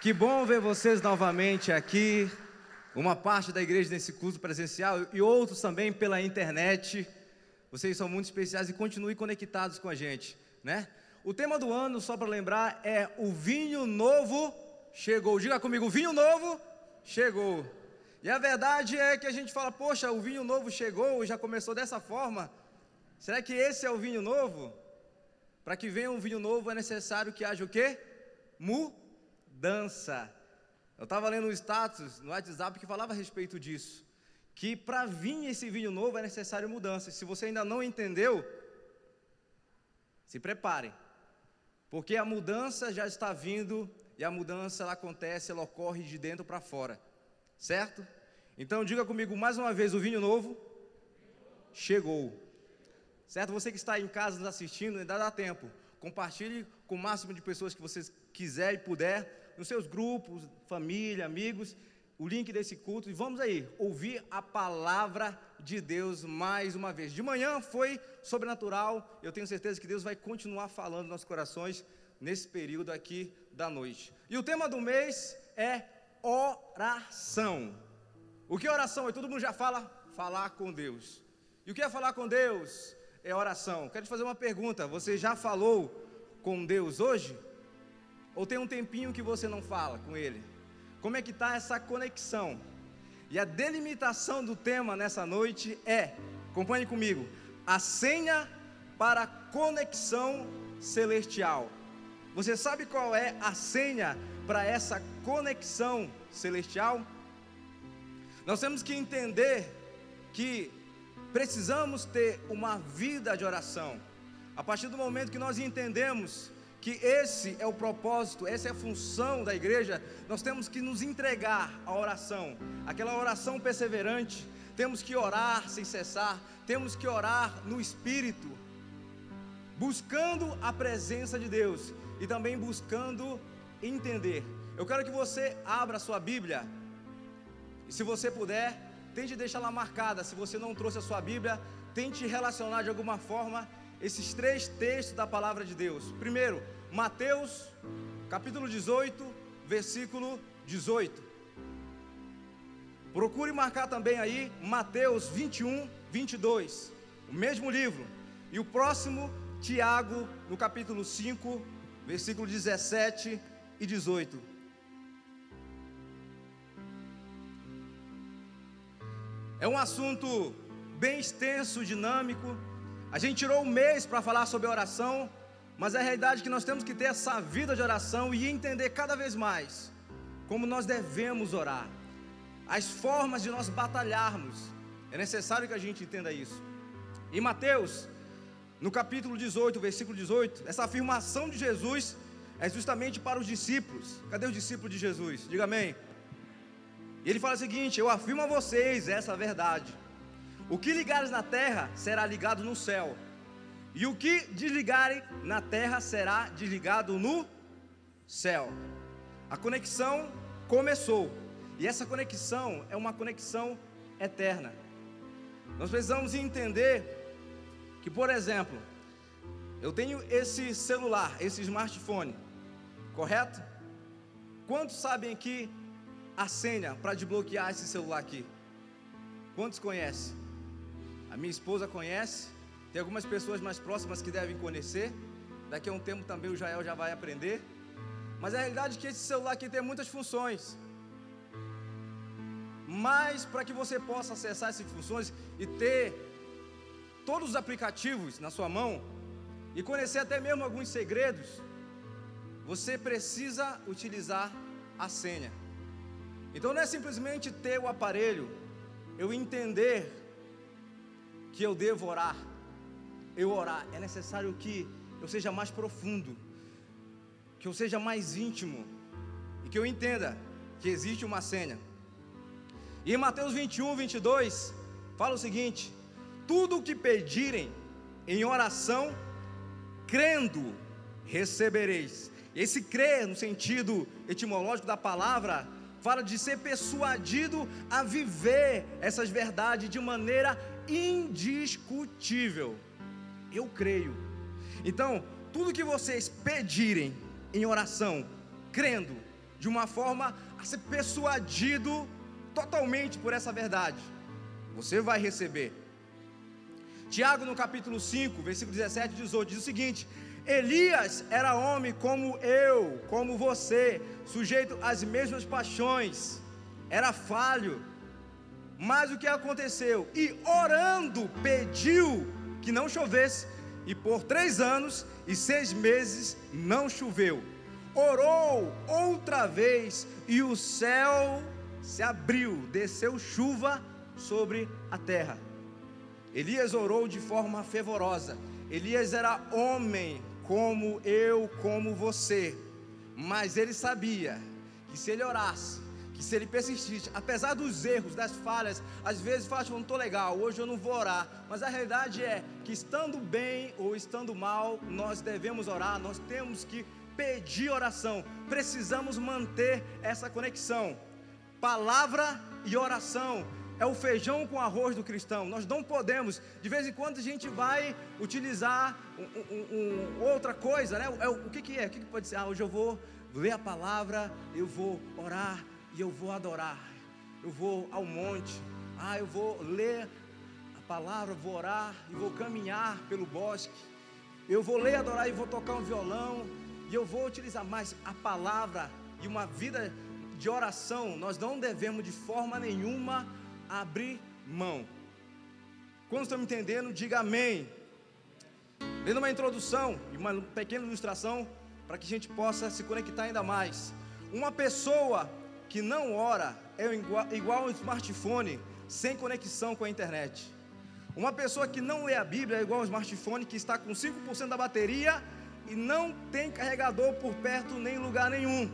Que bom ver vocês novamente aqui, uma parte da igreja nesse curso presencial e outros também pela internet. Vocês são muito especiais e continuem conectados com a gente, né? O tema do ano, só para lembrar, é o vinho novo chegou. Diga comigo, vinho novo chegou. E a verdade é que a gente fala, poxa, o vinho novo chegou, já começou dessa forma. Será que esse é o vinho novo? Para que venha um vinho novo é necessário que haja o quê? Mudança. Eu estava lendo um status no WhatsApp que falava a respeito disso. Que para vir esse vinho novo é necessário mudança. Se você ainda não entendeu, se prepare. Porque a mudança já está vindo e a mudança ela acontece, ela ocorre de dentro para fora. Certo? Então diga comigo mais uma vez: o vinho novo chegou. Certo? Você que está em casa nos assistindo, ainda dá tempo. Compartilhe com o máximo de pessoas que você quiser e puder, nos seus grupos, família, amigos, o link desse culto. E vamos aí, ouvir a palavra de Deus mais uma vez. De manhã foi sobrenatural, eu tenho certeza que Deus vai continuar falando nos nossos corações nesse período aqui da noite. E o tema do mês é oração. O que é oração? E todo mundo já fala falar com Deus. E o que é falar com Deus? é oração. Quero te fazer uma pergunta: você já falou com Deus hoje? Ou tem um tempinho que você não fala com Ele? Como é que está essa conexão? E a delimitação do tema nessa noite é, acompanhe comigo, a senha para conexão celestial. Você sabe qual é a senha para essa conexão celestial? Nós temos que entender que precisamos ter uma vida de oração. A partir do momento que nós entendemos que esse é o propósito, essa é a função da igreja, nós temos que nos entregar à oração, aquela oração perseverante. Temos que orar sem cessar, temos que orar no espírito, buscando a presença de Deus e também buscando entender. Eu quero que você abra a sua Bíblia, e se você puder, tente deixá-la marcada. Se você não trouxe a sua Bíblia, tente relacionar de alguma forma esses três textos da palavra de Deus. Primeiro, Mateus, capítulo 18, versículo 18. Procure marcar também aí Mateus 21, 22, o mesmo livro. E o próximo, Tiago, no capítulo 5, versículo 17 e 18. É um assunto bem extenso, dinâmico. A gente tirou um mês para falar sobre oração, mas a realidade é que nós temos que ter essa vida de oração e entender cada vez mais como nós devemos orar, as formas de nós batalharmos. É necessário que a gente entenda isso. Em Mateus, no capítulo 18, versículo 18, essa afirmação de Jesus é justamente para os discípulos. Cadê os discípulos de Jesus? Diga amém. E ele fala o seguinte: Eu afirmo a vocês essa verdade. O que ligares na terra será ligado no céu, e o que desligarem na terra será desligado no céu. A conexão começou, e essa conexão é uma conexão eterna. Nós precisamos entender que, por exemplo, eu tenho esse celular, esse smartphone, correto? Quantos sabem que a senha para desbloquear esse celular aqui? Quantos conhecem? A minha esposa conhece, tem algumas pessoas mais próximas que devem conhecer. Daqui a um tempo também o Jael já vai aprender. Mas a realidade é que esse celular aqui tem muitas funções. Mas para que você possa acessar essas funções e ter todos os aplicativos na sua mão e conhecer até mesmo alguns segredos, você precisa utilizar a senha. Então não é simplesmente ter o aparelho, eu entender que eu devo orar, eu orar, é necessário que eu seja mais profundo, que eu seja mais íntimo e que eu entenda que existe uma senha. E em Mateus 21, 22, fala o seguinte: tudo o que pedirem em oração, crendo, recebereis. Esse crer, no sentido etimológico da palavra, fala de ser persuadido a viver essas verdades de maneira indiscutível. Eu creio. Então, tudo que vocês pedirem em oração, crendo, de uma forma a ser persuadido totalmente por essa verdade. Você vai receber. Tiago, no capítulo 5, versículo 17 e 18, diz o seguinte: Elias era homem como eu, como você, sujeito às mesmas paixões, era falho. Mas o que aconteceu? E orando, pediu que não chovesse, e por três anos e seis meses não choveu. Orou outra vez, e o céu se abriu, desceu chuva sobre a terra. Elias orou de forma fervorosa. Elias era homem como eu, como você, mas ele sabia que se ele orasse, que se ele persistisse, apesar dos erros, das falhas, às vezes fala, não estou legal, hoje eu não vou orar, mas a realidade é que estando bem ou estando mal, nós devemos orar, nós temos que pedir oração, precisamos manter essa conexão. Palavra e oração é o feijão com arroz do cristão. Nós não podemos, de vez em quando a gente vai utilizar um, um, um, outra coisa, né? É, o que, que é? O que, que pode ser? Ah, hoje eu vou ler a palavra, eu vou orar e eu vou adorar. Eu vou ao monte, ah, eu vou ler a palavra, vou orar e vou caminhar pelo bosque. Eu vou ler, adorar e vou tocar um violão e eu vou utilizar mais a palavra e uma vida de oração, nós não devemos de forma nenhuma abrir mão. Quando estão me entendendo, diga amém. Lendo uma introdução e uma pequena ilustração para que a gente possa se conectar ainda mais. Uma pessoa que não ora é igual, igual um smartphone sem conexão com a internet. Uma pessoa que não lê a Bíblia é igual um smartphone que está com 5% da bateria e não tem carregador por perto nem em lugar nenhum.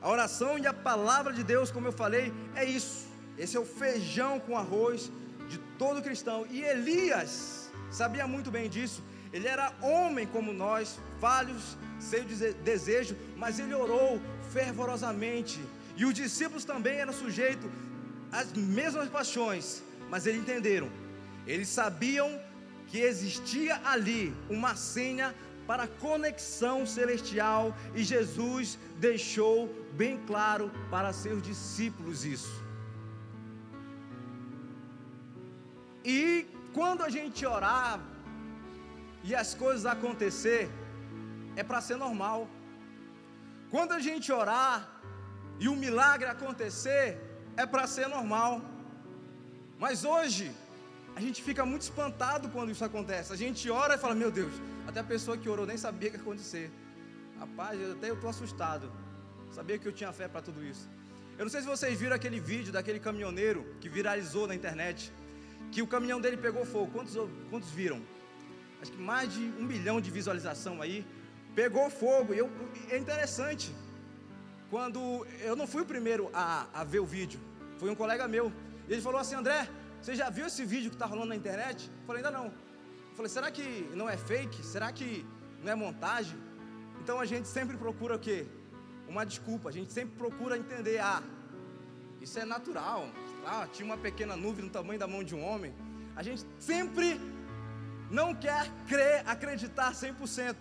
A oração e a palavra de Deus, como eu falei, é isso. Esse é o feijão com arroz de todo cristão. E Elias sabia muito bem disso. Ele era homem como nós, falhos, de desejo, mas ele orou fervorosamente. E os discípulos também eram sujeitos às mesmas paixões, mas eles entenderam. Eles sabiam que existia ali uma senha para conexão celestial e Jesus deixou bem claro para seus discípulos isso. E quando a gente orar e as coisas acontecer, é para ser normal. Quando a gente orar e o milagre acontecer, é para ser normal. Mas hoje, a gente fica muito espantado quando isso acontece. A gente ora e fala: Meu Deus, até a pessoa que orou nem sabia que ia acontecer. Rapaz, até eu estou assustado. Sabia que eu tinha fé para tudo isso. Eu não sei se vocês viram aquele vídeo daquele caminhoneiro que viralizou na internet. Que o caminhão dele pegou fogo. Quantos, quantos viram? Acho que mais de um milhão de visualização aí. Pegou fogo. E eu, é interessante. Quando eu não fui o primeiro a, a ver o vídeo, foi um colega meu. Ele falou assim: André, você já viu esse vídeo que está rolando na internet? Eu falei, ainda não. Eu falei, será que não é fake? Será que não é montagem? Então a gente sempre procura o quê? Uma desculpa. A gente sempre procura entender, ah, isso é natural. Ah, tinha uma pequena nuvem no tamanho da mão de um homem. A gente sempre não quer crer, acreditar 100%.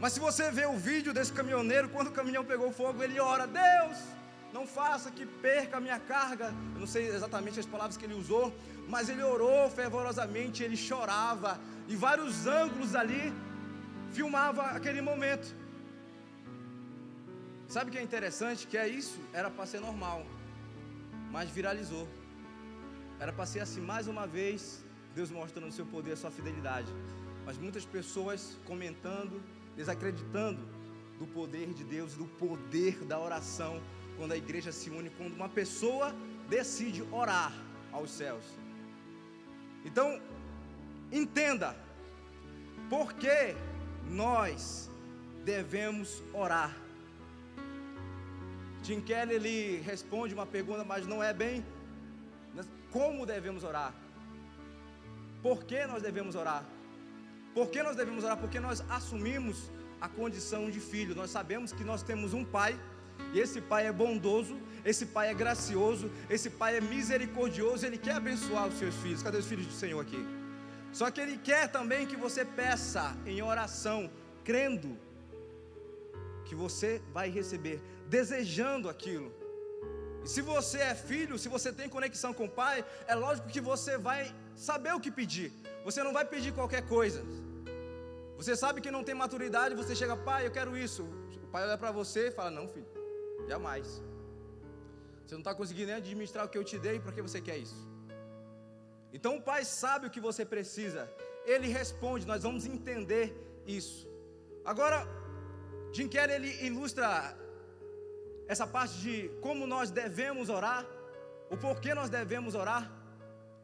Mas se você vê o vídeo desse caminhoneiro, quando o caminhão pegou fogo, ele ora: Deus, não faça que perca a minha carga. Eu não sei exatamente as palavras que ele usou, mas ele orou fervorosamente, ele chorava, e vários ângulos ali filmava aquele momento. Sabe o que é interessante? Que é isso, era para ser normal, mas viralizou. Era para ser assim mais uma vez, Deus mostrando o seu poder, a sua fidelidade. Mas muitas pessoas comentando, desacreditando do poder de Deus, do poder da oração quando a igreja se une, quando uma pessoa decide orar aos céus. Então, entenda, por que nós devemos orar? Tim Keller ele responde uma pergunta, mas não é bem como devemos orar. Por que nós devemos orar? Por que nós devemos orar? Porque nós assumimos a condição de filho. Nós sabemos que nós temos um pai e esse pai é bondoso, esse pai é gracioso, esse pai é misericordioso, ele quer abençoar os seus filhos. Cadê os filhos do Senhor aqui? Só que ele quer também que você peça em oração, crendo que você vai receber, desejando aquilo. E se você é filho, se você tem conexão com o pai, é lógico que você vai saber o que pedir. Você não vai pedir qualquer coisa. Você sabe que não tem maturidade, você chega, pai, eu quero isso. O pai olha para você e fala: Não, filho, jamais. Você não está conseguindo nem administrar o que eu te dei, para que você quer isso? Então o pai sabe o que você precisa, ele responde, nós vamos entender isso. Agora, Jim Kelly ele ilustra essa parte de como nós devemos orar, o porquê nós devemos orar,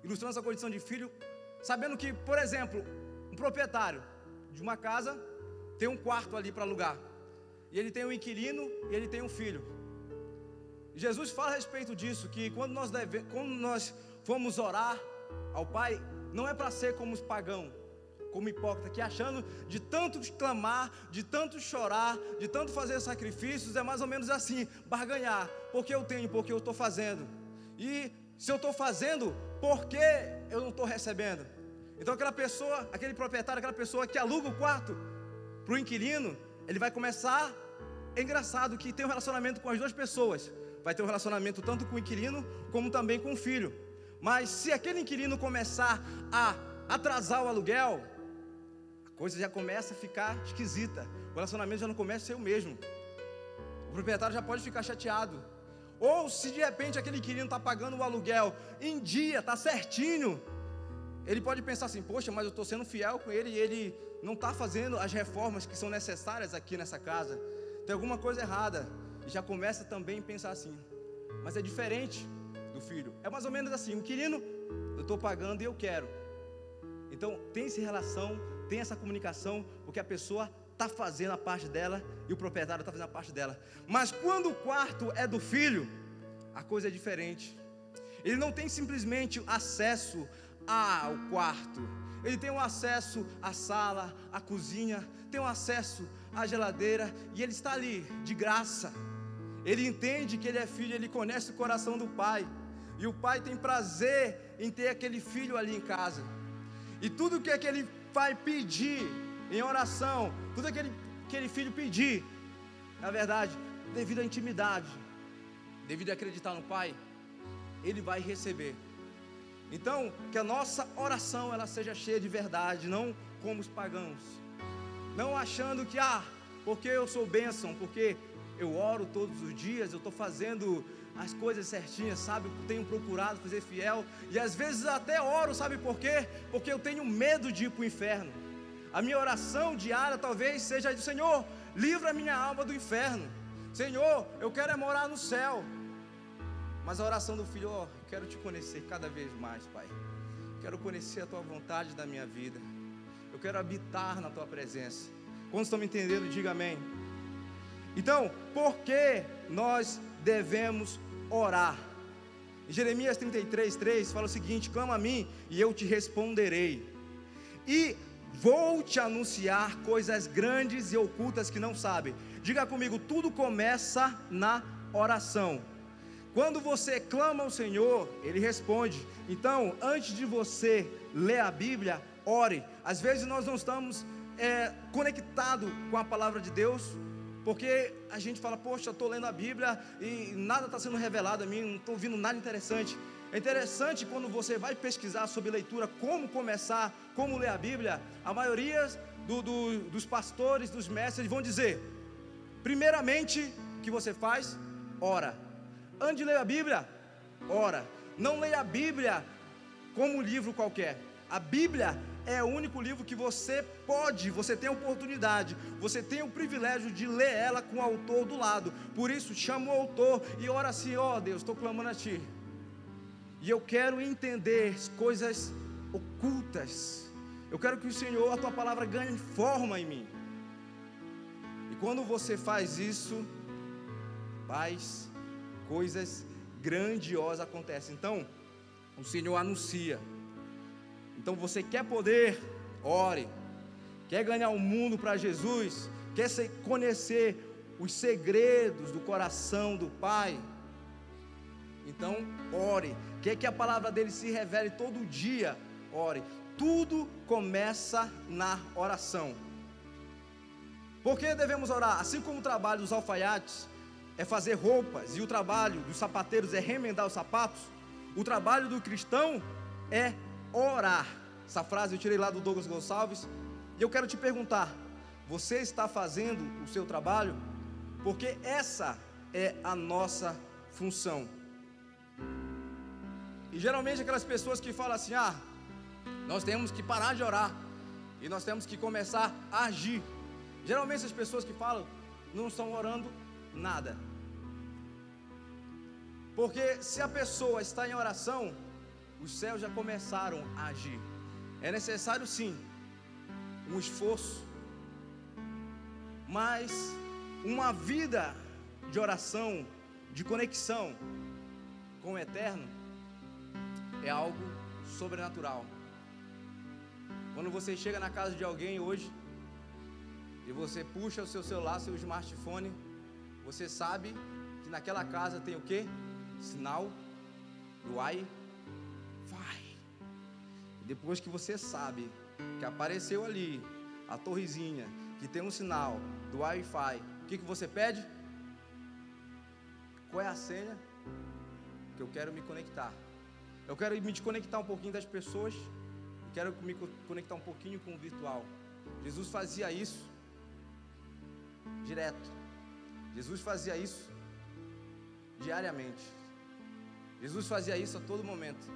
ilustrando essa condição de filho, sabendo que, por exemplo, um proprietário de uma casa tem um quarto ali para alugar, e ele tem um inquilino e ele tem um filho. Jesus fala a respeito disso, que quando nós, deve, quando nós formos orar ao Pai, não é para ser como os pagãos, como hipócrita, que achando de tanto clamar, de tanto chorar, de tanto fazer sacrifícios, é mais ou menos assim, barganhar, porque eu tenho, porque eu estou fazendo. E se eu estou fazendo, por que eu não estou recebendo? Então aquela pessoa, aquele proprietário, aquela pessoa que aluga o quarto para o inquilino, ele vai começar. É engraçado que tem um relacionamento com as duas pessoas vai ter um relacionamento tanto com o inquilino como também com o filho. Mas se aquele inquilino começar a atrasar o aluguel, coisa já começa a ficar esquisita. O relacionamento já não começa a ser o mesmo. O proprietário já pode ficar chateado. Ou se de repente aquele inquilino está pagando o aluguel em dia, está certinho, ele pode pensar assim: poxa, mas eu estou sendo fiel com ele e ele não está fazendo as reformas que são necessárias aqui nessa casa. Tem alguma coisa errada e já começa também a pensar assim. Mas é diferente do filho. É mais ou menos assim: o inquilino, eu estou pagando e eu quero. Então tem essa relação, tem essa comunicação, porque a pessoa está fazendo a parte dela e o proprietário está fazendo a parte dela. Mas quando o quarto é do filho, a coisa é diferente. Ele não tem simplesmente acesso ao quarto, ele tem um acesso à sala, à cozinha, tem um acesso à geladeira e ele está ali de graça. Ele entende que ele é filho, ele conhece o coração do pai. E o pai tem prazer em ter aquele filho ali em casa. E tudo que aquele pai pedir em oração, tudo aquele aquele filho pedir, na verdade, devido à intimidade, devido a acreditar no pai, ele vai receber. Então, que a nossa oração ela seja cheia de verdade, não como os pagãos. Não achando que ah, porque eu sou bênção, porque eu oro todos os dias, eu estou fazendo as coisas certinhas, sabe? Tenho procurado fazer fiel, e às vezes até oro, sabe por quê? Porque eu tenho medo de ir para o inferno. A minha oração diária talvez seja do Senhor, livra a minha alma do inferno. Senhor, eu quero é morar no céu. Mas a oração do filho, ó, oh, quero te conhecer cada vez mais, Pai. Quero conhecer a tua vontade da minha vida. Eu quero habitar na tua presença. Quando estão me entendendo, diga amém. Então, por que nós devemos orar? Em Jeremias 33, 3 fala o seguinte: clama a mim e eu te responderei, e vou te anunciar coisas grandes e ocultas que não sabem. Diga comigo, tudo começa na oração. Quando você clama ao Senhor, Ele responde. Então, antes de você ler a Bíblia, ore. Às vezes nós não estamos é, conectados com a palavra de Deus, porque a gente fala, poxa, estou lendo a Bíblia e nada está sendo revelado a mim, não estou ouvindo nada interessante. É interessante quando você vai pesquisar sobre leitura, como começar, como ler a Bíblia, a maioria do, do, dos pastores, dos mestres vão dizer: primeiramente, o que você faz? Ora. Antes de ler a Bíblia, ora. Não leia a Bíblia como um livro qualquer. A Bíblia é o único livro que você pode, você tem a oportunidade, você tem o privilégio de ler ela com o autor do lado. Por isso, chama o autor e ora assim: ó oh, Deus, estou clamando a Ti. E eu quero entender coisas ocultas. Eu quero que o Senhor, a Tua palavra, ganhe forma em mim. E quando você faz isso, paz, coisas grandiosas acontecem. Então, o Senhor anuncia. Então você quer poder, ore. Quer ganhar o mundo para Jesus? Quer conhecer os segredos do coração do Pai? Então, ore. Quer que a palavra dele se revele todo dia? Ore. Tudo começa na oração. Por que devemos orar? Assim como o trabalho dos alfaiates é fazer roupas e o trabalho dos sapateiros é remendar os sapatos, o trabalho do cristão é orar. Essa frase eu tirei lá do Douglas Gonçalves. E eu quero te perguntar: você está fazendo o seu trabalho? Porque essa é a nossa função. E geralmente aquelas pessoas que falam assim: ah, nós temos que parar de orar e nós temos que começar a agir. Geralmente as pessoas que falam não estão orando nada. Porque se a pessoa está em oração, os céus já começaram a agir. É necessário sim um esforço, mas uma vida de oração, de conexão com o eterno, é algo sobrenatural. Quando você chega na casa de alguém hoje e você puxa o seu celular, seu smartphone, você sabe que naquela casa tem o que? Sinal do Wi-Fi. Depois que você sabe que apareceu ali a torrezinha que tem um sinal do Wi-Fi, o que, que você pede? Qual é a senha? Que eu quero me conectar. Eu quero me desconectar um pouquinho das pessoas. Quero me conectar um pouquinho com o virtual. Jesus fazia isso direto. Jesus fazia isso diariamente. Jesus fazia isso a todo momento.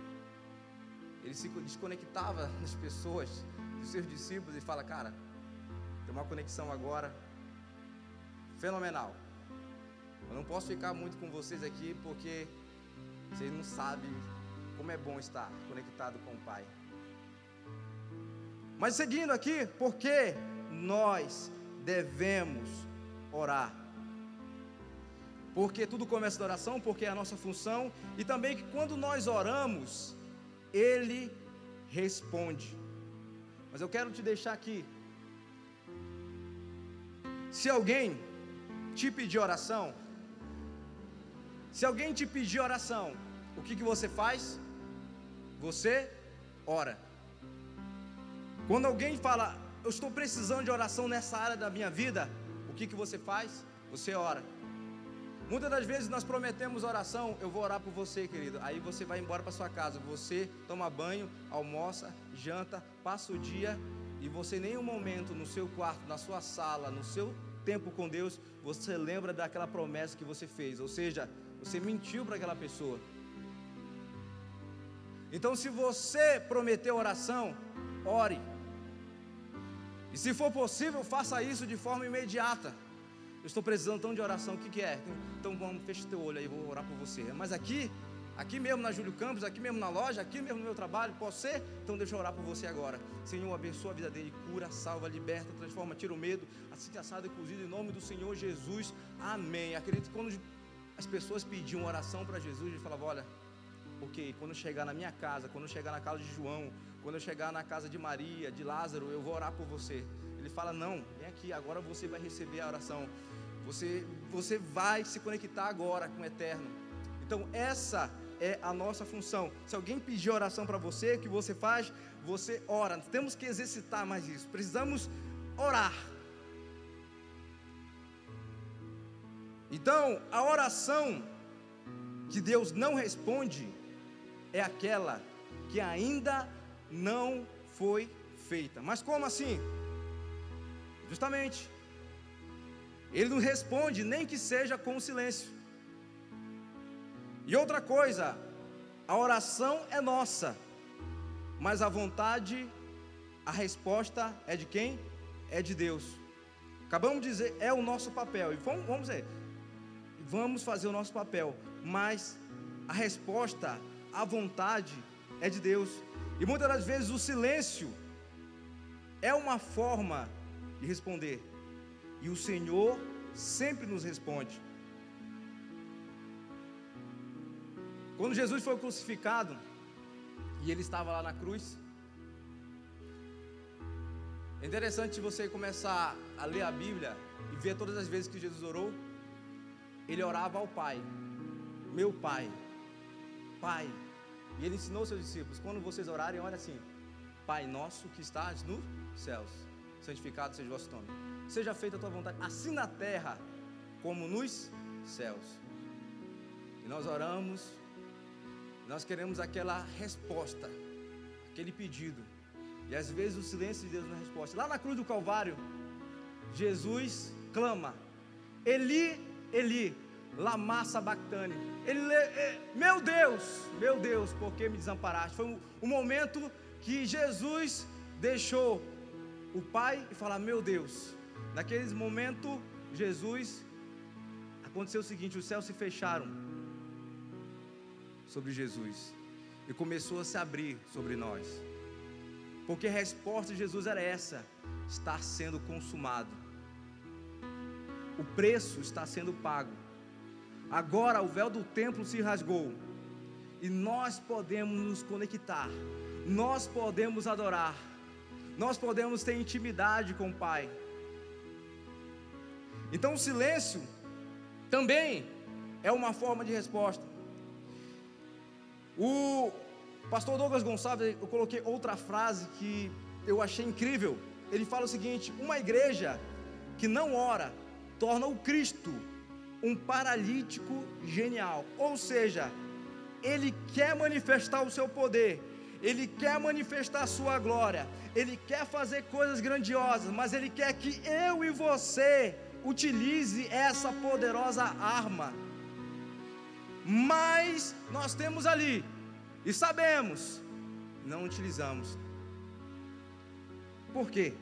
Ele se desconectava das pessoas, dos seus discípulos e fala: Cara, tem uma conexão agora fenomenal. Eu não posso ficar muito com vocês aqui porque vocês não sabem como é bom estar conectado com o Pai. Mas seguindo aqui, porque nós devemos orar. Porque tudo começa da oração, porque é a nossa função, e também que quando nós oramos, Ele responde. Mas eu quero te deixar aqui. Se alguém te pedir oração, se alguém te pedir oração, o que, que você faz? Você ora. Quando alguém fala, eu estou precisando de oração nessa área da minha vida, o que, que você faz? Você ora. Muitas das vezes nós prometemos oração, eu vou orar por você, querido. Aí você vai embora para sua casa, você toma banho, almoça, janta, passa o dia e você em nenhum momento no seu quarto, na sua sala, no seu tempo com Deus, você lembra daquela promessa que você fez. Ou seja, você mentiu para aquela pessoa. Então, se você prometeu oração, ore. E se for possível, faça isso de forma imediata. Eu estou precisando tão de oração, o que, que é? Então vamos, fecha teu olho aí, vou orar por você. Mas aqui, aqui mesmo na Júlio Campos, aqui mesmo na loja, aqui mesmo no meu trabalho, posso ser? Então deixa eu orar por você agora. Senhor, abençoa a vida dele, cura, salva, liberta, transforma, tira o medo, assim assado e cozido em nome do Senhor Jesus. Amém. Acredito que quando as pessoas pediam oração para Jesus, ele falava: Olha, porque quando chegar na minha casa, quando chegar na casa de João, quando eu chegar na casa de Maria, de Lázaro, eu vou orar por você. Ele fala: Não, vem aqui, agora você vai receber a oração. Você, você vai se conectar agora com o eterno. Então, essa é a nossa função. Se alguém pedir oração para você, o que você faz? Você ora. Temos que exercitar mais isso. Precisamos orar. Então, a oração que Deus não responde é aquela que ainda não foi feita. Mas como assim? Justamente, Ele não responde, nem que seja com silêncio. E outra coisa, a oração é nossa, mas a vontade, a resposta é de quem? É de Deus. Acabamos de dizer, é o nosso papel. E vamos, vamos dizer, vamos fazer o nosso papel, mas a resposta, a vontade é de Deus. E muitas das vezes o silêncio é uma forma de responder. E o Senhor sempre nos responde. Quando Jesus foi crucificado e ele estava lá na cruz, é interessante você começar a ler a Bíblia e ver todas as vezes que Jesus orou, ele orava ao Pai, meu Pai, Pai. E ele ensinou seus discípulos: quando vocês orarem, olha assim, Pai nosso que estás nos céus, santificado seja o vosso nome. seja feita a tua vontade, assim na terra como nos céus. E nós oramos, nós queremos aquela resposta, aquele pedido. E às vezes o silêncio de Deus não é resposta. Lá na cruz do Calvário, Jesus clama: Eli, Eli, lama sabachthani. Ele, meu Deus, meu Deus, por que me desamparaste? Foi um, um momento que Jesus deixou o Pai e falar: Meu Deus. Naquele momento, Jesus aconteceu o seguinte: os céus se fecharam sobre Jesus e começou a se abrir sobre nós. Porque a resposta de Jesus era essa: está sendo consumado. O preço está sendo pago. Agora o véu do templo se rasgou e nós podemos nos conectar, nós podemos adorar, nós podemos ter intimidade com o Pai. Então o silêncio também é uma forma de resposta. O pastor Douglas Gonçalves, eu coloquei outra frase que eu achei incrível. Ele fala o seguinte: uma igreja que não ora torna o Cristo um paralítico genial. Ou seja, ele quer manifestar o seu poder, ele quer manifestar sua glória, ele quer fazer coisas grandiosas, mas ele quer que eu e você utilize essa poderosa arma. Mas nós temos ali e sabemos, não utilizamos. Por quê?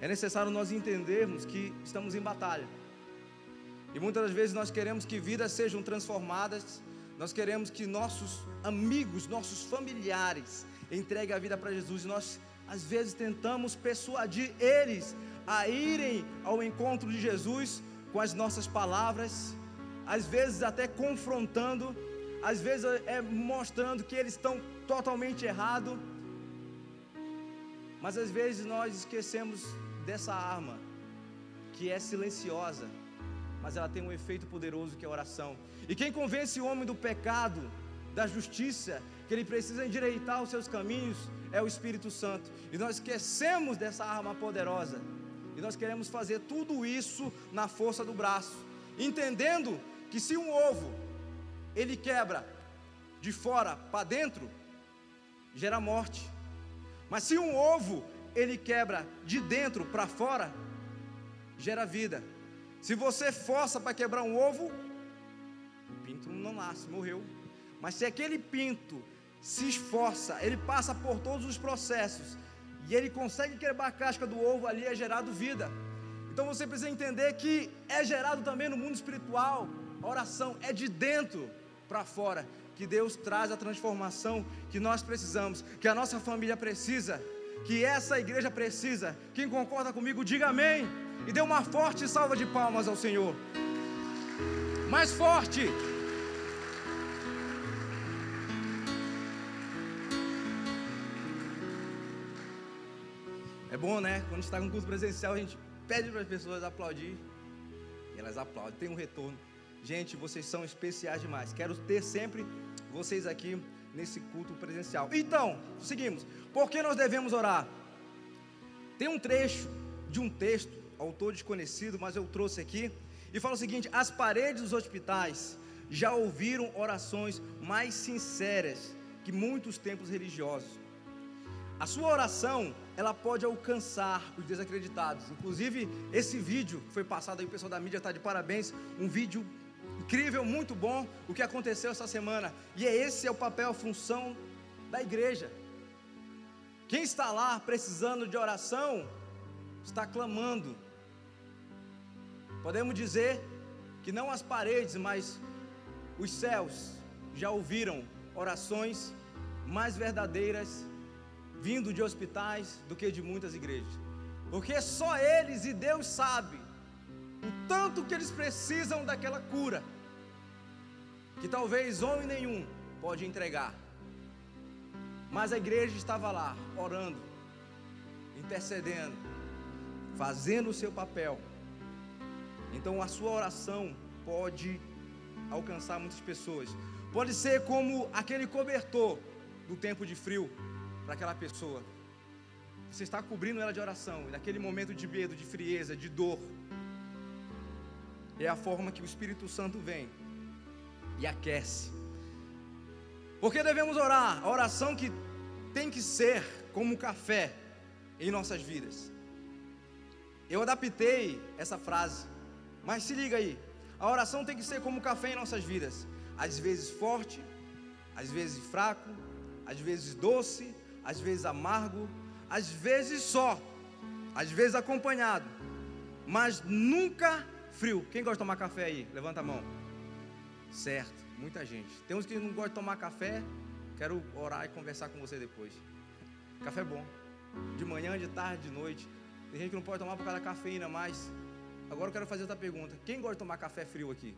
É necessário nós entendermos que estamos em batalha. E muitas das vezes nós queremos que vidas sejam transformadas, nós queremos que nossos amigos, nossos familiares entreguem a vida para Jesus. E nós, às vezes, tentamos persuadir eles a irem ao encontro de Jesus com as nossas palavras, às vezes até confrontando, às vezes é mostrando que eles estão totalmente errados. Mas às vezes nós esquecemos dessa arma que é silenciosa, mas ela tem um efeito poderoso que é a oração. E quem convence o homem do pecado, da justiça, que ele precisa endireitar os seus caminhos, é o Espírito Santo. E nós esquecemos dessa arma poderosa. E nós queremos fazer tudo isso na força do braço, entendendo que se um ovo ele quebra de fora para dentro, gera morte. Mas se um ovo ele quebra de dentro para fora, gera vida. Se você força para quebrar um ovo, o pinto não nasce, morreu. Mas se aquele pinto se esforça, ele passa por todos os processos e ele consegue quebrar a casca do ovo, ali é gerado vida. Então você precisa entender que é gerado também no mundo espiritual. A oração é de dentro para fora que Deus traz a transformação que nós precisamos, que a nossa família precisa que essa igreja precisa. Quem concorda comigo, diga amém. E dê uma forte salva de palmas ao Senhor. Mais forte. É bom, né? Quando está com curso presencial, a gente pede para as pessoas aplaudir. E elas aplaudem, tem um retorno. Gente, vocês são especiais demais. Quero ter sempre vocês aqui nesse culto presencial. Então, seguimos. Por que nós devemos orar? Tem um trecho de um texto, autor desconhecido, mas eu trouxe aqui, e fala o seguinte: as paredes dos hospitais já ouviram orações mais sinceras que muitos templos religiosos. A sua oração, ela pode alcançar os desacreditados. Inclusive, esse vídeo que foi passado aí, o pessoal da mídia está de parabéns, um vídeo incrível, muito bom, o que aconteceu essa semana. E é esse é o papel, a função da igreja. Quem está lá precisando de oração, está clamando. Podemos dizer que não as paredes, mas os céus já ouviram orações mais verdadeiras vindo de hospitais do que de muitas igrejas. Porque só eles e Deus sabe o tanto que eles precisam daquela cura, que talvez homem nenhum pode entregar. Mas a igreja estava lá, orando, intercedendo, fazendo o seu papel. Então a sua oração pode alcançar muitas pessoas. Pode ser como aquele cobertor do tempo de frio para aquela pessoa. você está cobrindo ela de oração, e naquele momento de medo, de frieza, de dor, é a forma que o Espírito Santo vem e aquece. Porque devemos orar? A oração que tem que ser como café em nossas vidas. Eu adaptei essa frase, mas se liga aí. A oração tem que ser como café em nossas vidas. Às vezes forte, às vezes fraco, às vezes doce, às vezes amargo, às vezes só, às vezes acompanhado, mas nunca frio. Quem gosta de tomar café aí? Levanta a mão. Certo, muita gente. Tem uns que não gostam de tomar café. Quero orar e conversar com você depois. Café é bom. De manhã, de tarde, de noite. Tem gente que não pode tomar por causa da cafeína, mas. Agora eu quero fazer outra pergunta. Quem gosta de tomar café frio aqui?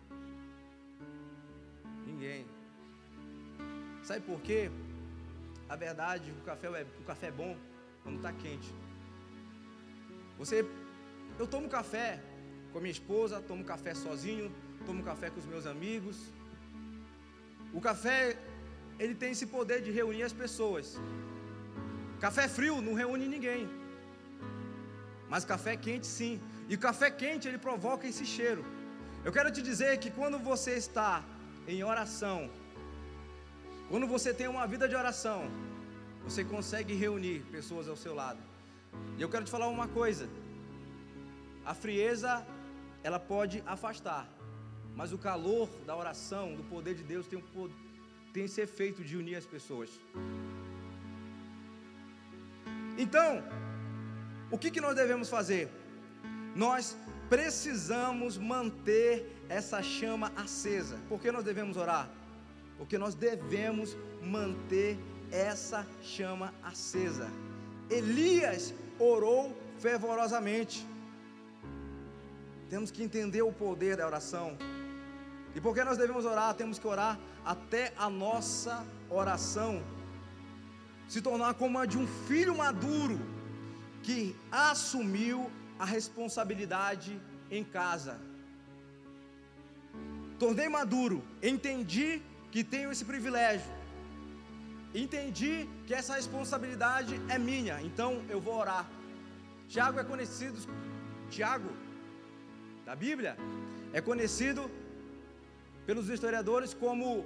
Ninguém. Sabe por quê? A verdade, o café é, o café é bom quando está quente. Você, eu tomo café com a minha esposa, tomo café sozinho, tomo café com os meus amigos. O café, ele tem esse poder de reunir as pessoas. Café frio não reúne ninguém. Mas café quente sim. E café quente ele provoca esse cheiro. Eu quero te dizer que quando você está em oração, quando você tem uma vida de oração, você consegue reunir pessoas ao seu lado. E eu quero te falar uma coisa: a frieza, ela pode afastar, mas o calor da oração, do poder de Deus, tem, um, tem esse efeito de unir as pessoas. Então, o que, que nós devemos fazer? Nós precisamos manter essa chama acesa. Por que nós devemos orar? Porque nós devemos manter essa chama acesa. Elias orou fervorosamente. Temos que entender o poder da oração. E porque nós devemos orar, temos que orar até a nossa oração se tornar como a de um filho maduro que assumiu a responsabilidade em casa. Tornei maduro, entendi que tenho esse privilégio Entendi que essa responsabilidade é minha, então eu vou orar. Tiago é conhecido, Tiago, da Bíblia, é conhecido pelos historiadores como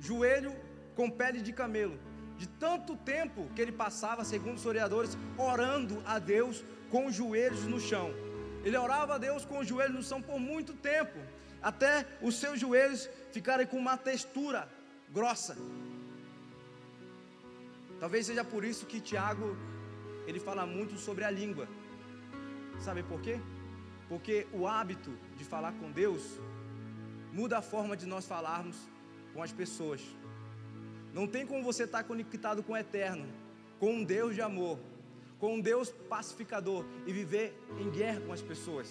joelho com pele de camelo. De tanto tempo que ele passava, segundo os historiadores, orando a Deus com os joelhos no chão. Ele orava a Deus com os joelhos no chão por muito tempo, até os seus joelhos ficarem com uma textura grossa. Talvez seja por isso que Tiago ele fala muito sobre a língua. Sabe por quê? Porque o hábito de falar com Deus muda a forma de nós falarmos com as pessoas. Não tem como você estar conectado com o eterno, com um Deus de amor, com um Deus pacificador e viver em guerra com as pessoas.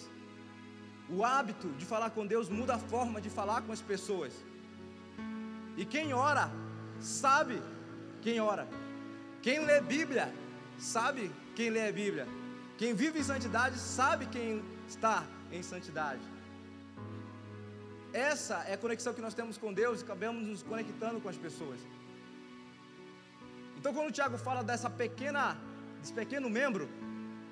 O hábito de falar com Deus muda a forma de falar com as pessoas. E quem ora, sabe quem ora. Quem lê Bíblia sabe quem lê a Bíblia. Quem vive em santidade sabe quem está em santidade. Essa é a conexão que nós temos com Deus e acabamos nos conectando com as pessoas. Então, quando o Tiago fala dessa pequena, desse pequeno membro,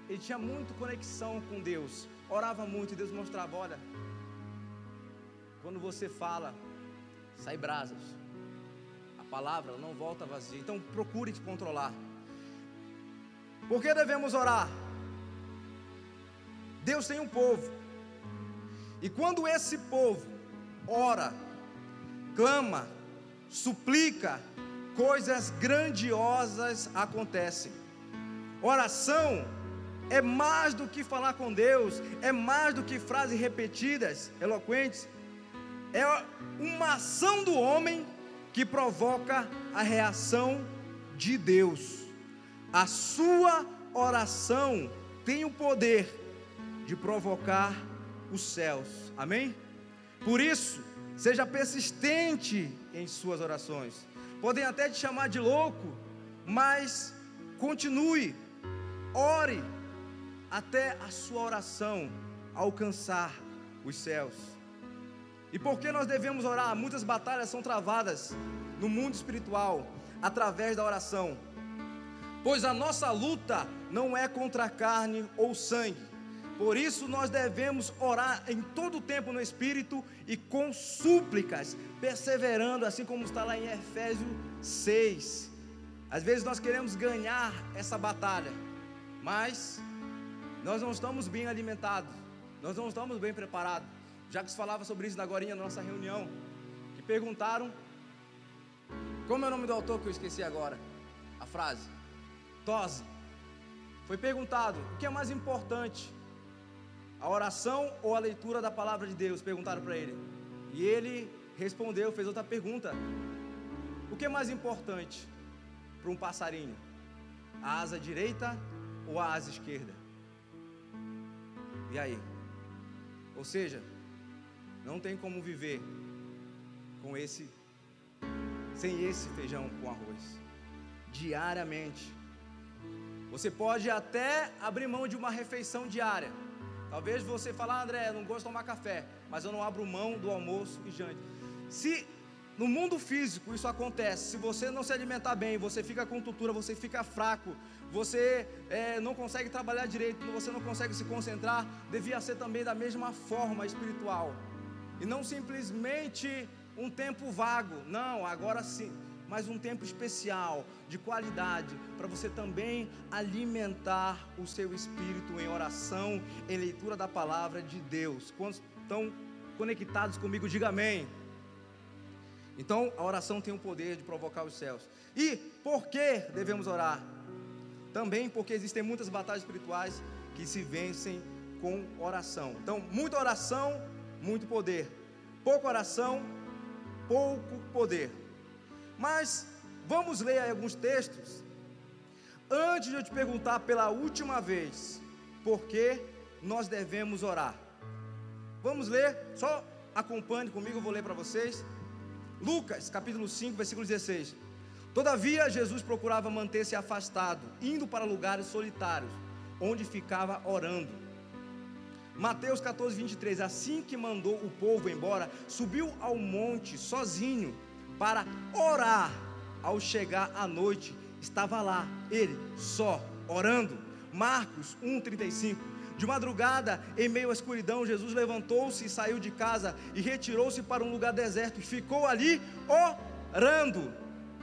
ele tinha muito conexão com Deus, orava muito e Deus mostrava: olha, quando você fala, sai brasas palavra não volta vazia. Então procure te controlar. Por que devemos orar? Deus tem um povo. E quando esse povo ora, clama, suplica, coisas grandiosas acontecem. Oração é mais do que falar com Deus, é mais do que frases repetidas, eloquentes. É uma ação do homem que provoca a reação de Deus. A sua oração tem o poder de provocar os céus. Amém? Por isso, seja persistente em suas orações. Podem até te chamar de louco, mas continue, ore até a sua oração alcançar os céus. E por que nós devemos orar? Muitas batalhas são travadas no mundo espiritual através da oração. Pois a nossa luta não é contra carne ou sangue. Por isso nós devemos orar em todo o tempo no Espírito e com súplicas, perseverando, assim como está lá em Efésios 6. Às vezes nós queremos ganhar essa batalha, mas nós não estamos bem alimentados, nós não estamos bem preparados. Jacques falava sobre isso agora na nossa reunião, que perguntaram, como é o nome do autor que eu esqueci agora? A frase, Tose. Foi perguntado, o que é mais importante, a oração ou a leitura da palavra de Deus? Perguntaram para ele. E ele respondeu, fez outra pergunta. O que é mais importante para um passarinho? A asa direita a asa esquerda? E aí? Ou seja, não tem como viver com esse sem esse feijão com arroz diariamente. Você pode até abrir mão de uma refeição diária. Talvez você fale, ah, André, eu não gosto de tomar café, mas eu não abro mão do almoço e jante. Se no mundo físico isso acontece, se você não se alimentar bem, você fica com tutura, você fica fraco, você é, não consegue trabalhar direito, você não consegue se concentrar, devia ser também da mesma forma espiritual. E não simplesmente um tempo vago, não, agora sim, mas um tempo especial, de qualidade, para você também alimentar o seu espírito em oração, em leitura da palavra de Deus. Quantos estão conectados comigo, diga amém. Então, a oração tem o poder de provocar os céus. E por que devemos orar? Também porque existem muitas batalhas espirituais que se vencem com oração. Então, muita oração, muito poder. Pouca oração, pouco poder. Mas vamos ler aí alguns textos. Antes de eu te perguntar pela última vez, por que nós devemos orar? Vamos ler, só acompanhe comigo, eu vou ler para vocês. Lucas, capítulo 5, versículo 16. Todavia, Jesus procurava manter-se afastado, indo para lugares solitários, onde ficava orando. Mateus 14, 23. Assim que mandou o povo embora, subiu ao monte sozinho para orar. Ao chegar à noite, estava lá, ele só, orando. Marcos 1,35. De madrugada, em meio à escuridão, Jesus levantou-se e saiu de casa e retirou-se para um lugar deserto e ficou ali orando.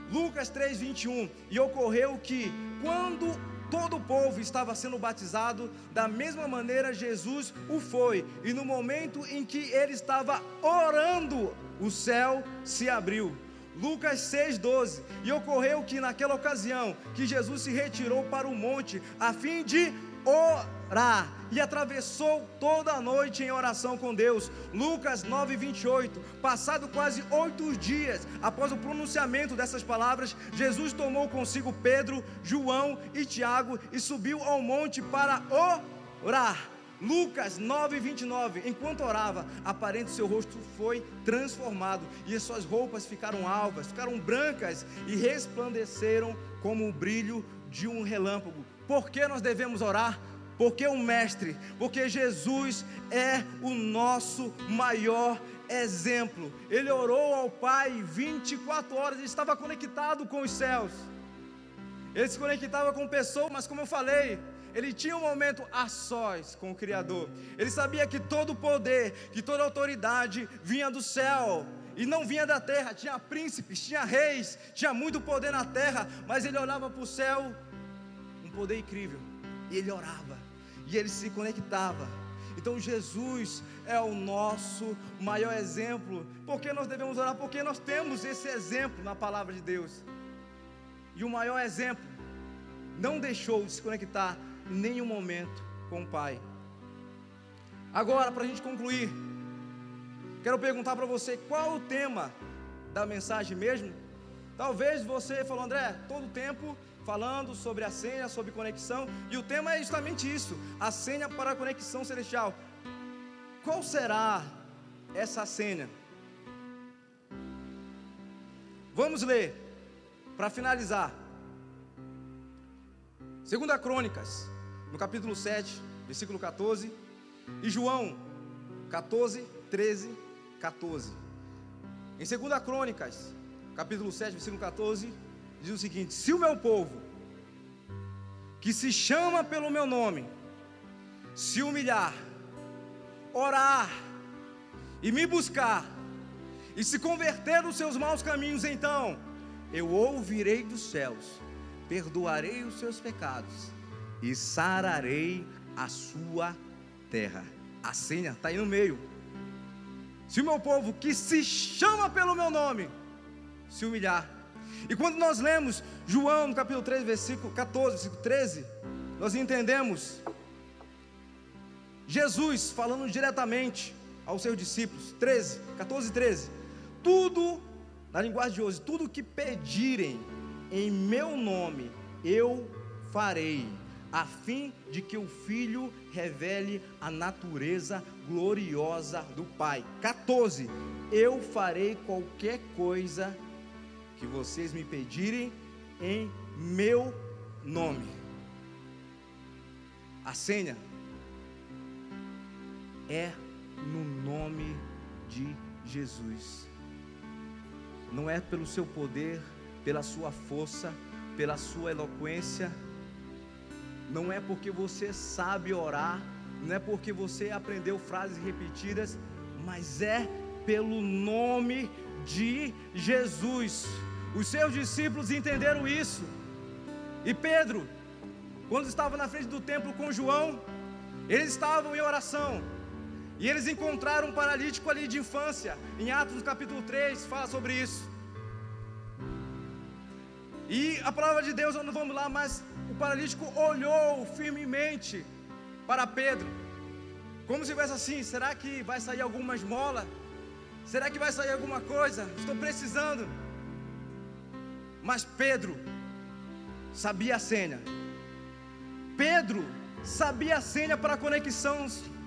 Lucas 3:21. E ocorreu que quando todo o povo estava sendo batizado, da mesma maneira Jesus o foi. E no momento em que ele estava orando, o céu se abriu Lucas 6,12. E ocorreu que naquela ocasião que Jesus se retirou para o monte a fim de orar e atravessou toda a noite em oração com Deus. Lucas 9:28. Passado quase oito dias após o pronunciamento dessas palavras, Jesus tomou consigo Pedro, João e Tiago e subiu ao monte para orar. Lucas 9, 29. Enquanto orava, aparente seu rosto foi transformado e as suas roupas ficaram alvas, ficaram brancas e resplandeceram como o brilho de um relâmpago. Por que nós devemos orar? Porque o Mestre, porque Jesus é o nosso maior exemplo. Ele orou ao Pai 24 horas, ele estava conectado com os céus. Ele se conectava com pessoas, mas como eu falei, ele tinha um momento a sós com o Criador. Ele sabia que todo poder, que toda autoridade vinha do céu e não vinha da terra. Tinha príncipes, tinha reis, tinha muito poder na terra, mas ele olhava para o céu, um poder incrível, e ele orava, e ele se conectava. Então Jesus é o nosso maior exemplo. Por que nós devemos orar? Porque nós temos esse exemplo na palavra de Deus. E o maior exemplo não deixou de se conectar em nenhum momento com o Pai. Agora, para a gente concluir, quero perguntar para você qual o tema da mensagem mesmo. Talvez você falou, André, todo tempo falando sobre a senha, sobre conexão, e o tema é justamente isso: a senha para a conexão celestial. Qual será essa senha? Vamos ler, para finalizar. Segunda Crônicas, no capítulo 7, versículo 14, e João 14, 13, 14. Em 2 Crônicas, capítulo 7, versículo 14, diz o seguinte: Se o meu povo, que se chama pelo meu nome, se humilhar, orar e me buscar, e se converter dos seus maus caminhos, então eu ouvirei dos céus, perdoarei os seus pecados e sararei a sua terra. A senha está aí no meio. Se o meu povo que se chama pelo meu nome se humilhar. E quando nós lemos João no capítulo 3, versículo 14, versículo 13, nós entendemos Jesus falando diretamente aos seus discípulos, 13, 14 e 13. Tudo, na linguagem de hoje, tudo que pedirem em meu nome, eu farei a fim de que o Filho revele a natureza gloriosa do Pai. 14. Eu farei qualquer coisa que vocês me pedirem em meu nome. A senha é no nome de Jesus. Não é pelo seu poder, pela sua força, pela sua eloquência não é porque você sabe orar, não é porque você aprendeu frases repetidas, mas é pelo nome de Jesus. Os seus discípulos entenderam isso. E Pedro, quando estava na frente do templo com João, eles estavam em oração. E eles encontraram um paralítico ali de infância. Em Atos capítulo 3 fala sobre isso. E a palavra de Deus, não vamos lá, mas o paralítico olhou firmemente para Pedro, como se fosse assim: será que vai sair alguma esmola? Será que vai sair alguma coisa? Estou precisando. Mas Pedro sabia a senha. Pedro sabia a senha para a conexão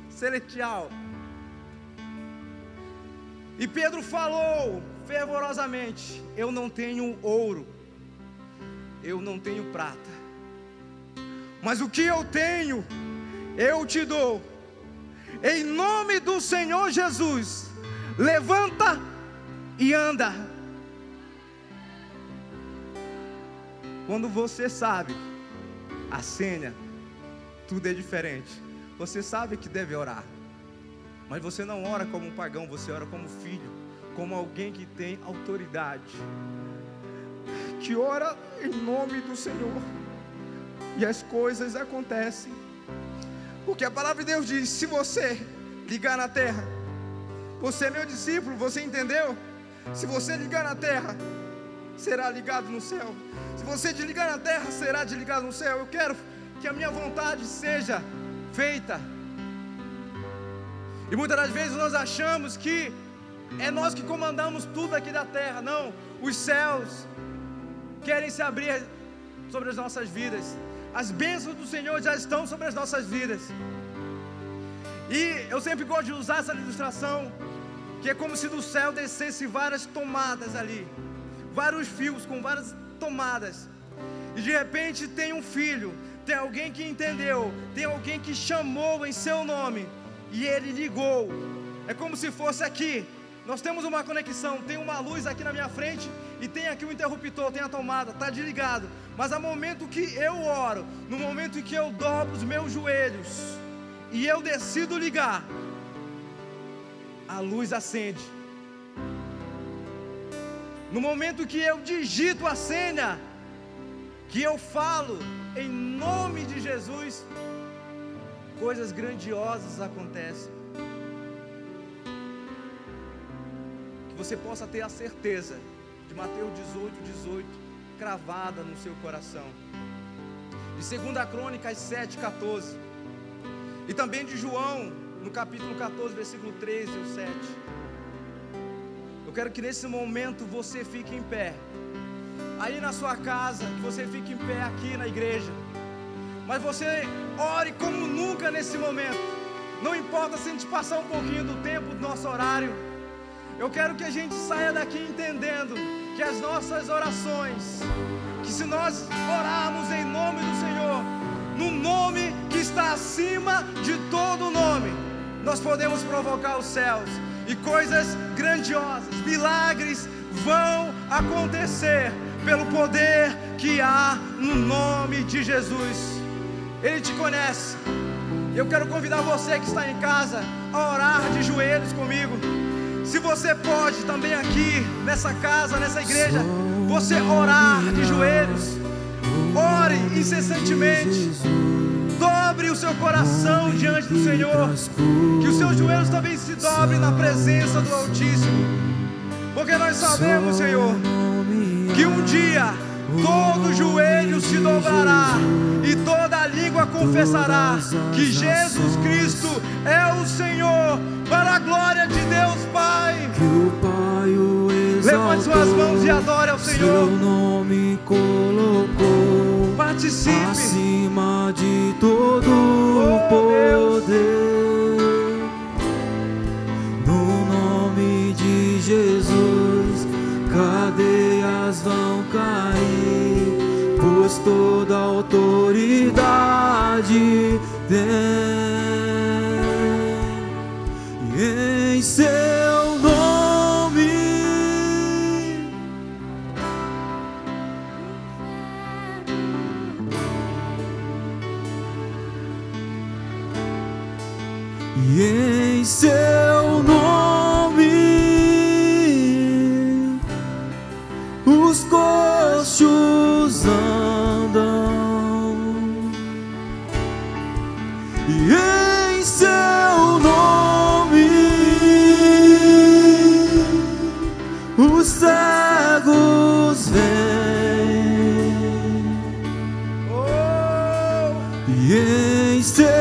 celestial. E Pedro falou fervorosamente: Eu não tenho ouro, eu não tenho prata, mas o que eu tenho, eu te dou. Em nome do Senhor Jesus, levanta e anda. Quando você sabe a senha, tudo é diferente. Você sabe que deve orar, mas você não ora como um pagão, você ora como filho, como alguém que tem autoridade, que ora em nome do Senhor e as coisas acontecem. Porque a palavra de Deus diz: se você ligar na terra, você é meu discípulo, você entendeu? Se você ligar na terra, será ligado no céu. Se você desligar na terra, será desligado no céu. Eu quero que a minha vontade seja feita. E muitas das vezes nós achamos que é nós que comandamos tudo aqui da terra. Não, os céus querem se abrir sobre as nossas vidas. As bênçãos do Senhor já estão sobre as nossas vidas. E eu sempre gosto de usar essa ilustração, que é como se do céu descesse várias tomadas ali, vários fios com várias tomadas. E de repente tem um filho, tem alguém que entendeu, tem alguém que chamou em seu nome e ele ligou. É como se fosse aqui. Nós temos uma conexão, tem uma luz aqui na minha frente e tem aqui o interruptor, tem a tomada, está desligado. Mas no momento que eu oro, no momento em que eu dobro os meus joelhos e eu decido ligar, a luz acende. No momento que eu digito a senha, que eu falo em nome de Jesus, coisas grandiosas acontecem. Que você possa ter a certeza de Mateus 18, 18, cravada no seu coração. De 2 Crônicas 7, 14. E também de João, no capítulo 14, versículo 13 e 7. Eu quero que nesse momento você fique em pé. Aí na sua casa, que você fique em pé aqui na igreja. Mas você ore como nunca nesse momento. Não importa se a gente passar um pouquinho do tempo do nosso horário. Eu quero que a gente saia daqui entendendo que as nossas orações, que se nós orarmos em nome do Senhor, no nome que está acima de todo nome, nós podemos provocar os céus e coisas grandiosas, milagres vão acontecer pelo poder que há no nome de Jesus. Ele te conhece. Eu quero convidar você que está em casa a orar de joelhos comigo. Se você pode também aqui, nessa casa, nessa igreja, você orar de joelhos. Ore incessantemente. O seu coração diante do Senhor. Que os seus joelhos também se dobrem na presença do Altíssimo. Porque nós sabemos, Senhor, que um dia todo joelho se dobrará e toda língua confessará que Jesus Cristo é o Senhor, para a glória de Deus Pai. Levante suas mãos e adore ao Seu Senhor. nome colocou Participe. acima de todo Oh, poder. No nome de Jesus, cadeias vão E em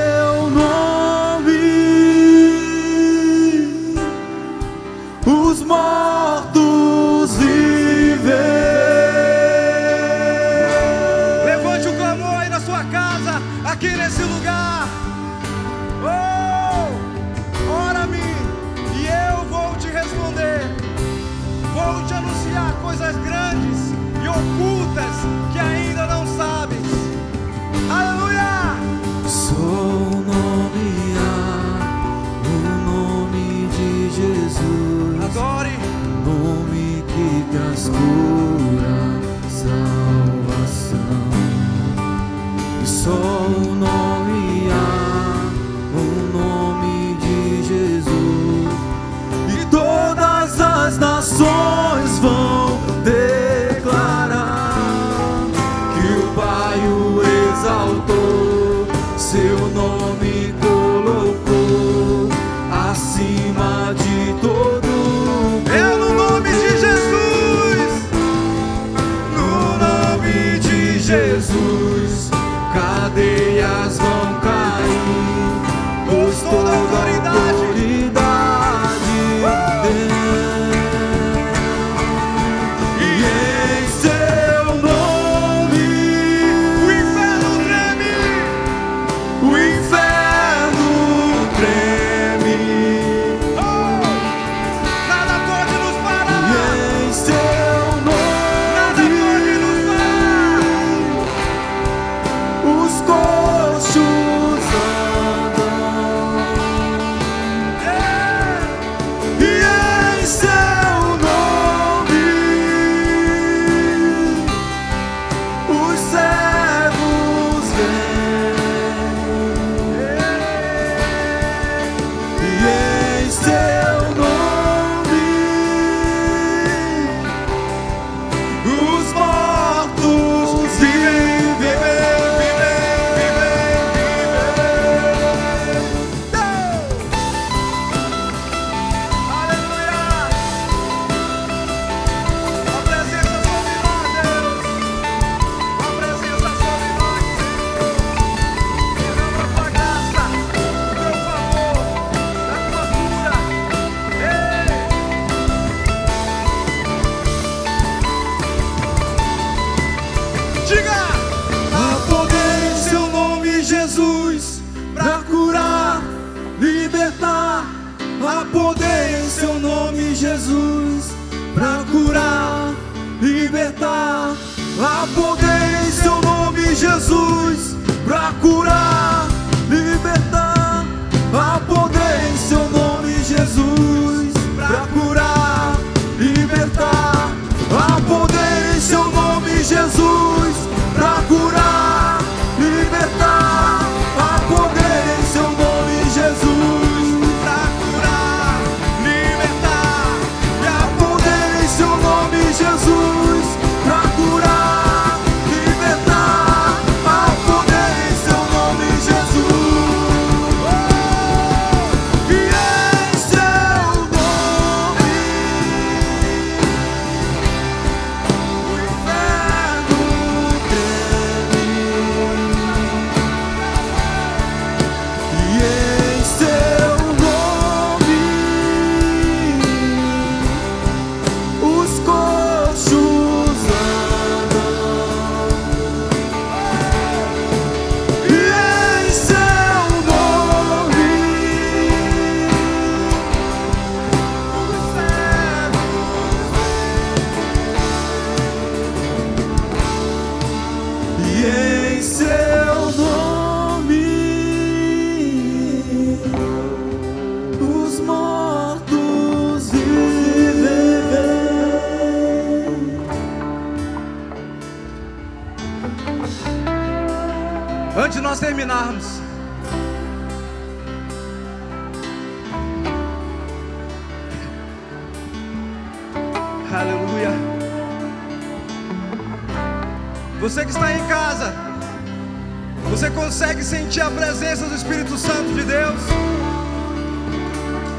sentir a presença do Espírito Santo de Deus?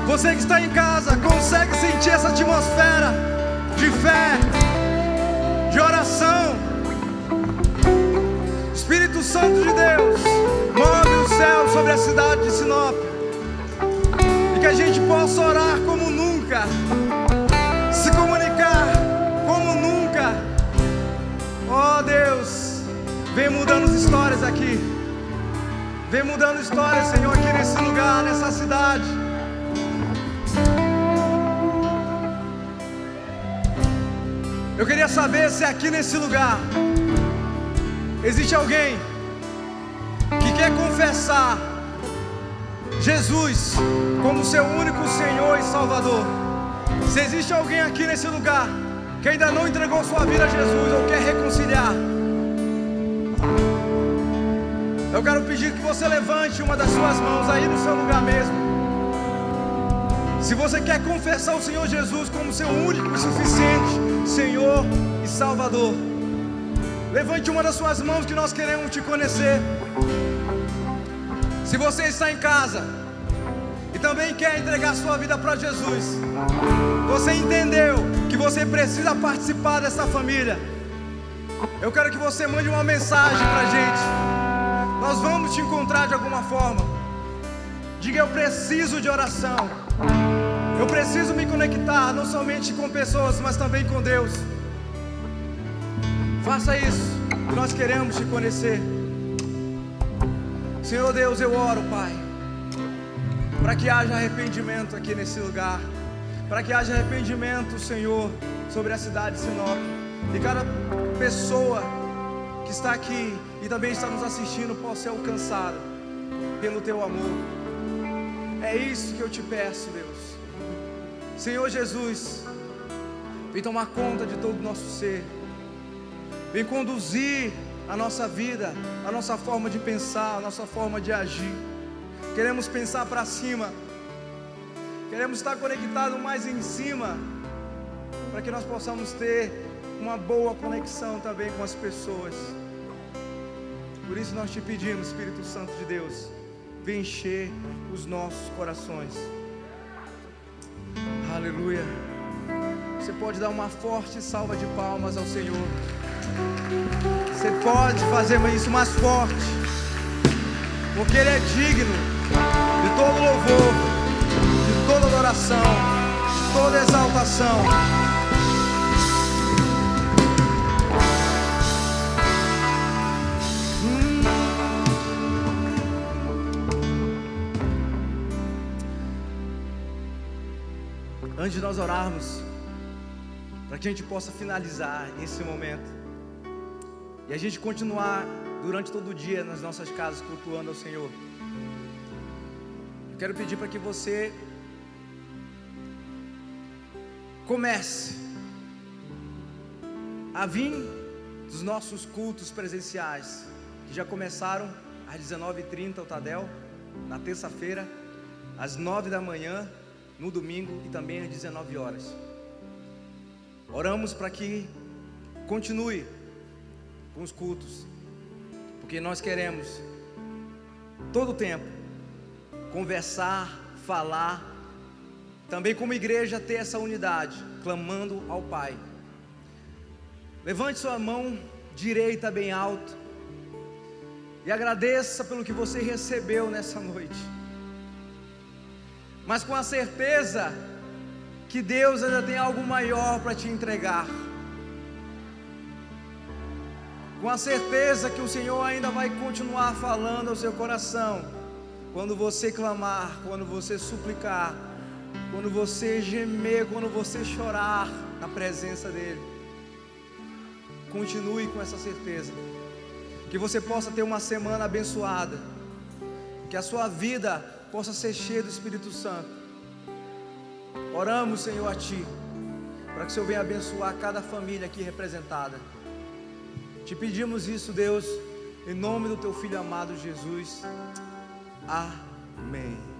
Você que está em casa, consegue sentir essa atmosfera de fé, de oração? Espírito Santo de Deus, move o céu sobre a cidade de Sinop. E que a gente possa orar como nunca, se comunicar como nunca. Oh Deus, vem mudando as histórias aqui. Vem mudando histórias, Senhor, aqui nesse lugar, nessa cidade. Eu queria saber se aqui nesse lugar Existe alguém que quer confessar Jesus como seu único Senhor e Salvador? Se existe alguém aqui nesse lugar que ainda não entregou sua vida a Jesus ou quer reconciliar, eu quero pedir que você levante uma das suas mãos aí no seu lugar mesmo. Se você quer confessar o Senhor Jesus como seu único e suficiente Senhor e Salvador, Levante uma das suas mãos que nós queremos te conhecer. Se você está em casa e também quer entregar sua vida para Jesus, você entendeu que você precisa participar dessa família. Eu quero que você mande uma mensagem para a gente. Nós vamos te encontrar de alguma forma. Diga: Eu preciso de oração. Eu preciso me conectar não somente com pessoas, mas também com Deus. Faça isso, nós queremos te conhecer. Senhor Deus, eu oro, Pai, para que haja arrependimento aqui nesse lugar, para que haja arrependimento, Senhor, sobre a cidade de Sinop, e cada pessoa que está aqui e também está nos assistindo possa ser alcançada pelo Teu amor. É isso que eu te peço, Deus. Senhor Jesus, vem tomar conta de todo o nosso ser vem conduzir a nossa vida, a nossa forma de pensar, a nossa forma de agir. Queremos pensar para cima, queremos estar conectados mais em cima, para que nós possamos ter uma boa conexão também com as pessoas. Por isso nós te pedimos, Espírito Santo de Deus, vem encher os nossos corações. Aleluia. Você pode dar uma forte salva de palmas ao Senhor. Você pode fazer isso mais forte, porque Ele é digno de todo louvor, de toda adoração, de toda exaltação. Antes de nós orarmos, para que a gente possa finalizar esse momento. E a gente continuar durante todo o dia nas nossas casas cultuando ao Senhor. Eu quero pedir para que você comece a vir dos nossos cultos presenciais, que já começaram às 19h30 o Tadel, na terça-feira, às 9 da manhã, no domingo e também às 19 horas. Oramos para que continue com os cultos, porque nós queremos todo o tempo conversar, falar, também como igreja ter essa unidade, clamando ao Pai. Levante sua mão direita bem alto e agradeça pelo que você recebeu nessa noite, mas com a certeza que Deus ainda tem algo maior para te entregar com a certeza que o Senhor ainda vai continuar falando ao seu coração, quando você clamar, quando você suplicar, quando você gemer, quando você chorar na presença dEle. Continue com essa certeza, que você possa ter uma semana abençoada, que a sua vida possa ser cheia do Espírito Santo. Oramos, Senhor, a Ti, para que o Senhor venha abençoar cada família aqui representada. Te pedimos isso, Deus, Em nome do teu filho amado Jesus. Amém.